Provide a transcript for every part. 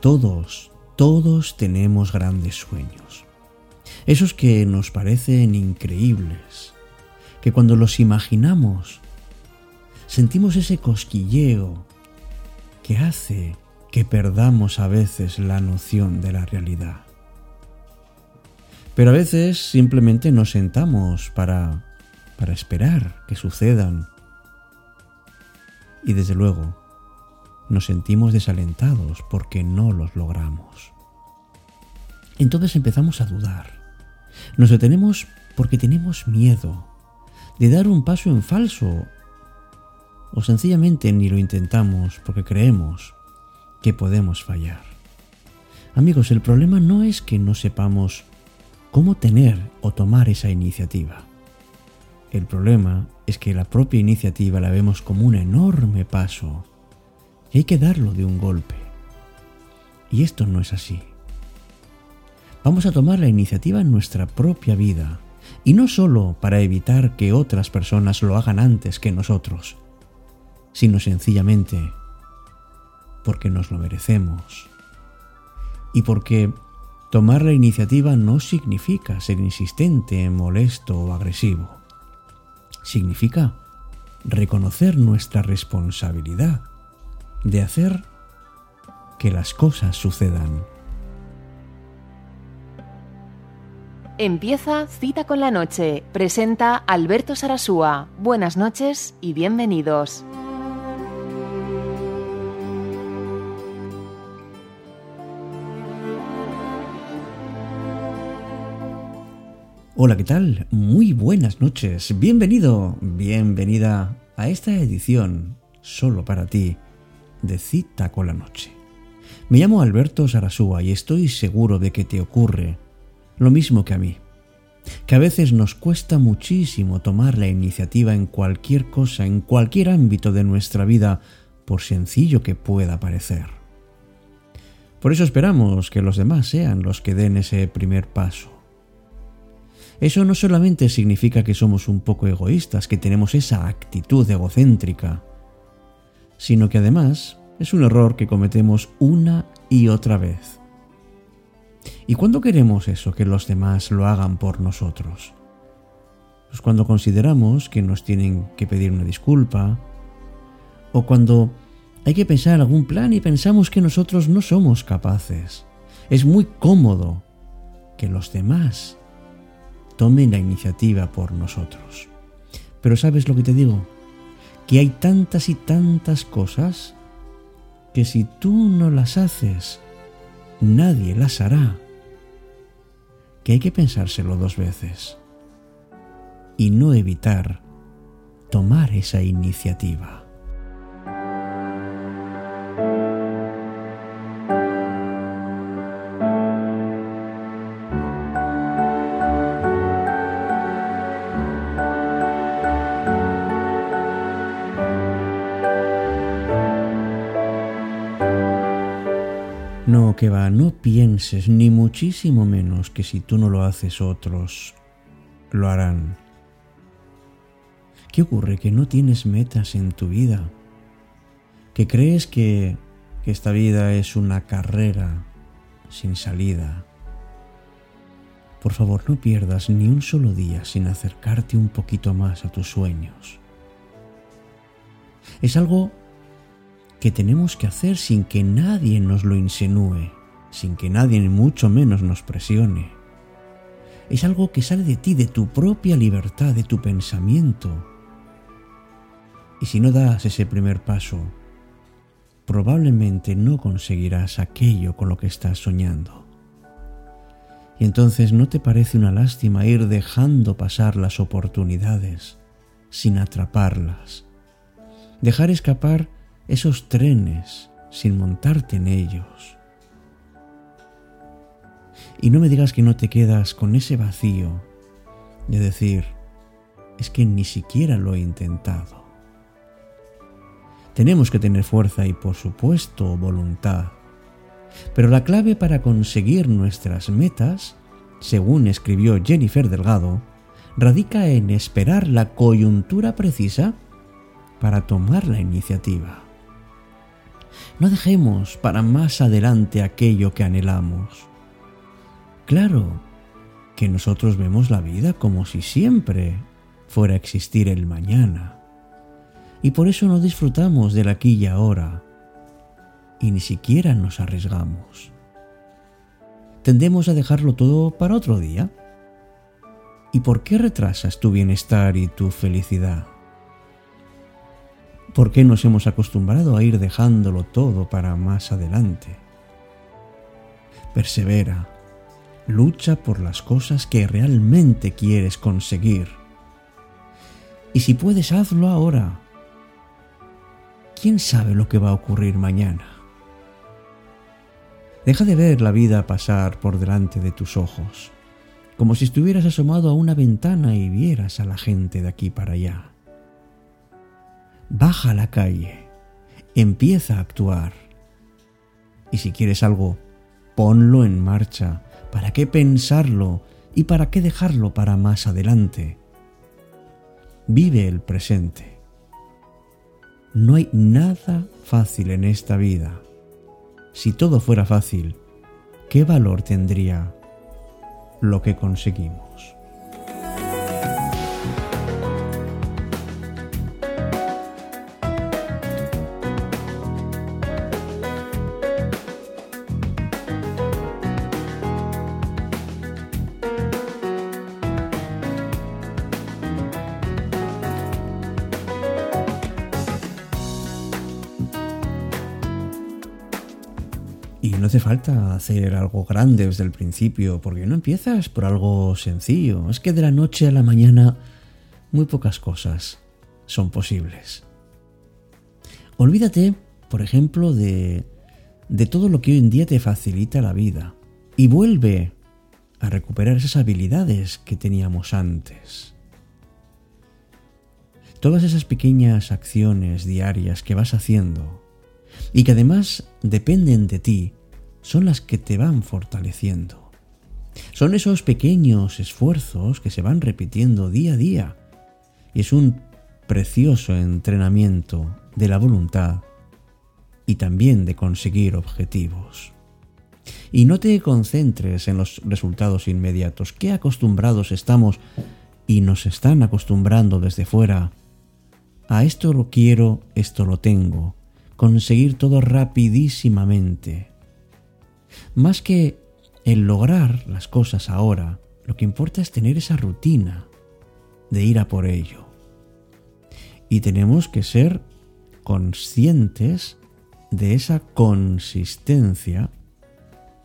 Todos, todos tenemos grandes sueños. Esos que nos parecen increíbles, que cuando los imaginamos sentimos ese cosquilleo que hace que perdamos a veces la noción de la realidad. Pero a veces simplemente nos sentamos para, para esperar que sucedan. Y desde luego, nos sentimos desalentados porque no los logramos. Entonces empezamos a dudar. Nos detenemos porque tenemos miedo de dar un paso en falso o sencillamente ni lo intentamos porque creemos que podemos fallar. Amigos, el problema no es que no sepamos cómo tener o tomar esa iniciativa. El problema es que la propia iniciativa la vemos como un enorme paso hay que darlo de un golpe. Y esto no es así. Vamos a tomar la iniciativa en nuestra propia vida, y no solo para evitar que otras personas lo hagan antes que nosotros, sino sencillamente porque nos lo merecemos y porque Tomar la iniciativa no significa ser insistente, molesto o agresivo. Significa reconocer nuestra responsabilidad de hacer que las cosas sucedan. Empieza Cita con la Noche. Presenta Alberto Sarasúa. Buenas noches y bienvenidos. Hola, ¿qué tal? Muy buenas noches. Bienvenido, bienvenida a esta edición, solo para ti, de Cita con la Noche. Me llamo Alberto Sarasúa y estoy seguro de que te ocurre lo mismo que a mí. Que a veces nos cuesta muchísimo tomar la iniciativa en cualquier cosa, en cualquier ámbito de nuestra vida, por sencillo que pueda parecer. Por eso esperamos que los demás sean los que den ese primer paso eso no solamente significa que somos un poco egoístas, que tenemos esa actitud egocéntrica, sino que además es un error que cometemos una y otra vez. ¿Y cuándo queremos eso, que los demás lo hagan por nosotros? Pues cuando consideramos que nos tienen que pedir una disculpa, o cuando hay que pensar algún plan y pensamos que nosotros no somos capaces. Es muy cómodo que los demás tomen la iniciativa por nosotros. Pero ¿sabes lo que te digo? Que hay tantas y tantas cosas que si tú no las haces, nadie las hará. Que hay que pensárselo dos veces y no evitar tomar esa iniciativa. No, que va, no pienses ni muchísimo menos que si tú no lo haces otros lo harán. ¿Qué ocurre? Que no tienes metas en tu vida. Que crees que, que esta vida es una carrera sin salida. Por favor, no pierdas ni un solo día sin acercarte un poquito más a tus sueños. Es algo que tenemos que hacer sin que nadie nos lo insinúe, sin que nadie mucho menos nos presione. Es algo que sale de ti, de tu propia libertad, de tu pensamiento. Y si no das ese primer paso, probablemente no conseguirás aquello con lo que estás soñando. Y entonces no te parece una lástima ir dejando pasar las oportunidades sin atraparlas, dejar escapar esos trenes sin montarte en ellos. Y no me digas que no te quedas con ese vacío de decir, es que ni siquiera lo he intentado. Tenemos que tener fuerza y por supuesto voluntad. Pero la clave para conseguir nuestras metas, según escribió Jennifer Delgado, radica en esperar la coyuntura precisa para tomar la iniciativa. No dejemos para más adelante aquello que anhelamos. Claro que nosotros vemos la vida como si siempre fuera a existir el mañana. Y por eso no disfrutamos del aquí y ahora. Y ni siquiera nos arriesgamos. Tendemos a dejarlo todo para otro día. ¿Y por qué retrasas tu bienestar y tu felicidad? ¿Por qué nos hemos acostumbrado a ir dejándolo todo para más adelante? Persevera, lucha por las cosas que realmente quieres conseguir. Y si puedes, hazlo ahora. ¿Quién sabe lo que va a ocurrir mañana? Deja de ver la vida pasar por delante de tus ojos, como si estuvieras asomado a una ventana y vieras a la gente de aquí para allá. Baja a la calle, empieza a actuar. Y si quieres algo, ponlo en marcha. ¿Para qué pensarlo y para qué dejarlo para más adelante? Vive el presente. No hay nada fácil en esta vida. Si todo fuera fácil, ¿qué valor tendría lo que conseguimos? Hace falta hacer algo grande desde el principio, porque no empiezas por algo sencillo. Es que de la noche a la mañana muy pocas cosas son posibles. Olvídate, por ejemplo, de, de todo lo que hoy en día te facilita la vida y vuelve a recuperar esas habilidades que teníamos antes. Todas esas pequeñas acciones diarias que vas haciendo y que además dependen de ti, son las que te van fortaleciendo. Son esos pequeños esfuerzos que se van repitiendo día a día y es un precioso entrenamiento de la voluntad y también de conseguir objetivos. Y no te concentres en los resultados inmediatos, que acostumbrados estamos y nos están acostumbrando desde fuera. A esto lo quiero, esto lo tengo, conseguir todo rapidísimamente. Más que el lograr las cosas ahora, lo que importa es tener esa rutina de ir a por ello. Y tenemos que ser conscientes de esa consistencia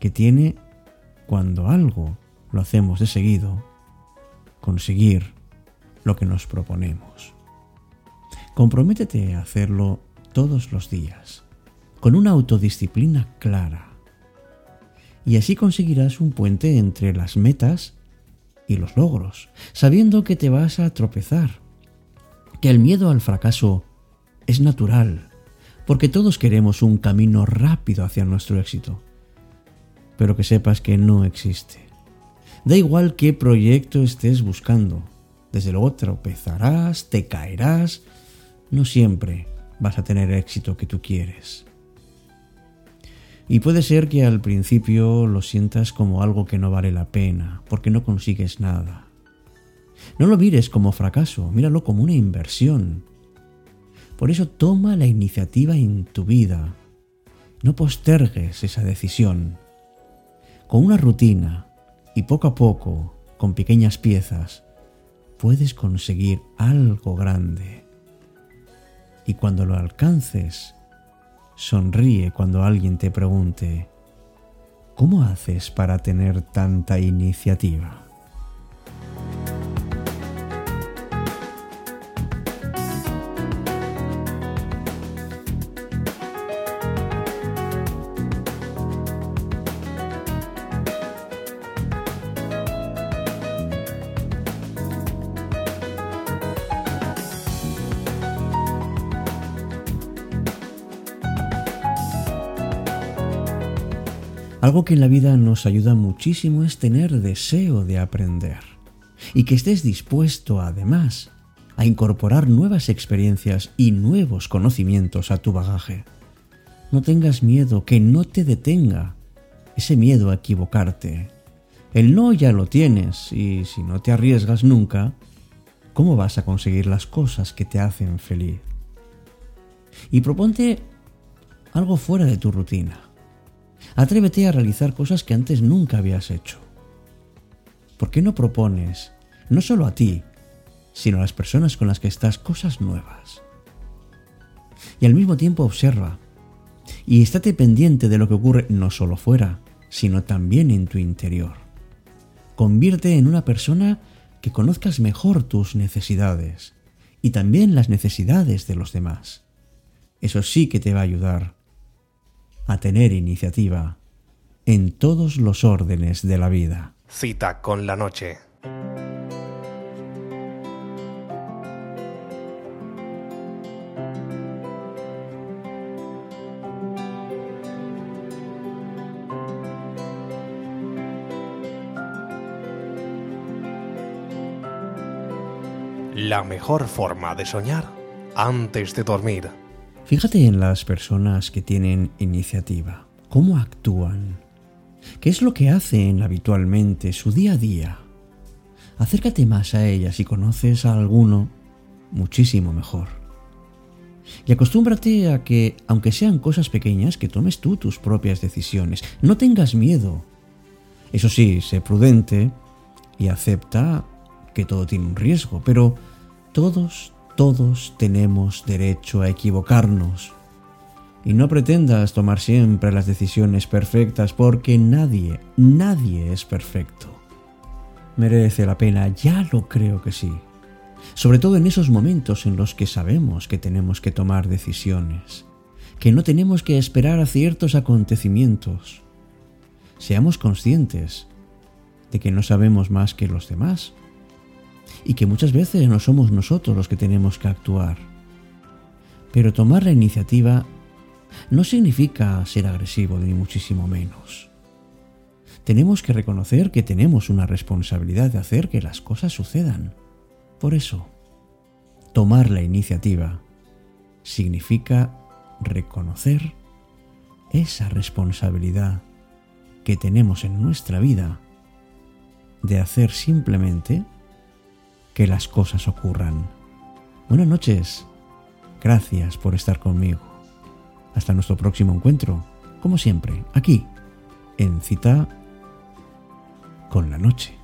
que tiene cuando algo lo hacemos de seguido, conseguir lo que nos proponemos. Comprométete a hacerlo todos los días, con una autodisciplina clara. Y así conseguirás un puente entre las metas y los logros, sabiendo que te vas a tropezar, que el miedo al fracaso es natural, porque todos queremos un camino rápido hacia nuestro éxito, pero que sepas que no existe. Da igual qué proyecto estés buscando, desde luego tropezarás, te caerás, no siempre vas a tener el éxito que tú quieres. Y puede ser que al principio lo sientas como algo que no vale la pena, porque no consigues nada. No lo mires como fracaso, míralo como una inversión. Por eso toma la iniciativa en tu vida. No postergues esa decisión. Con una rutina y poco a poco, con pequeñas piezas, puedes conseguir algo grande y cuando lo alcances, sonríe cuando alguien te pregunte, ¿cómo haces para tener tanta iniciativa? Algo que en la vida nos ayuda muchísimo es tener deseo de aprender y que estés dispuesto además a incorporar nuevas experiencias y nuevos conocimientos a tu bagaje. No tengas miedo, que no te detenga ese miedo a equivocarte. El no ya lo tienes y si no te arriesgas nunca, ¿cómo vas a conseguir las cosas que te hacen feliz? Y proponte algo fuera de tu rutina. Atrévete a realizar cosas que antes nunca habías hecho. ¿Por qué no propones, no solo a ti, sino a las personas con las que estás, cosas nuevas? Y al mismo tiempo observa y estate pendiente de lo que ocurre no solo fuera, sino también en tu interior. Convierte en una persona que conozcas mejor tus necesidades y también las necesidades de los demás. Eso sí que te va a ayudar a tener iniciativa en todos los órdenes de la vida. Cita con la noche. La mejor forma de soñar antes de dormir. Fíjate en las personas que tienen iniciativa, cómo actúan, qué es lo que hacen habitualmente, su día a día. Acércate más a ellas si conoces a alguno, muchísimo mejor. Y acostúmbrate a que, aunque sean cosas pequeñas, que tomes tú tus propias decisiones. No tengas miedo. Eso sí, sé prudente y acepta que todo tiene un riesgo, pero todos, todos tenemos derecho a equivocarnos. Y no pretendas tomar siempre las decisiones perfectas porque nadie, nadie es perfecto. Merece la pena, ya lo creo que sí. Sobre todo en esos momentos en los que sabemos que tenemos que tomar decisiones, que no tenemos que esperar a ciertos acontecimientos. Seamos conscientes de que no sabemos más que los demás y que muchas veces no somos nosotros los que tenemos que actuar. Pero tomar la iniciativa no significa ser agresivo ni muchísimo menos. Tenemos que reconocer que tenemos una responsabilidad de hacer que las cosas sucedan. Por eso, tomar la iniciativa significa reconocer esa responsabilidad que tenemos en nuestra vida de hacer simplemente que las cosas ocurran. Buenas noches. Gracias por estar conmigo. Hasta nuestro próximo encuentro, como siempre, aquí, en cita con la noche.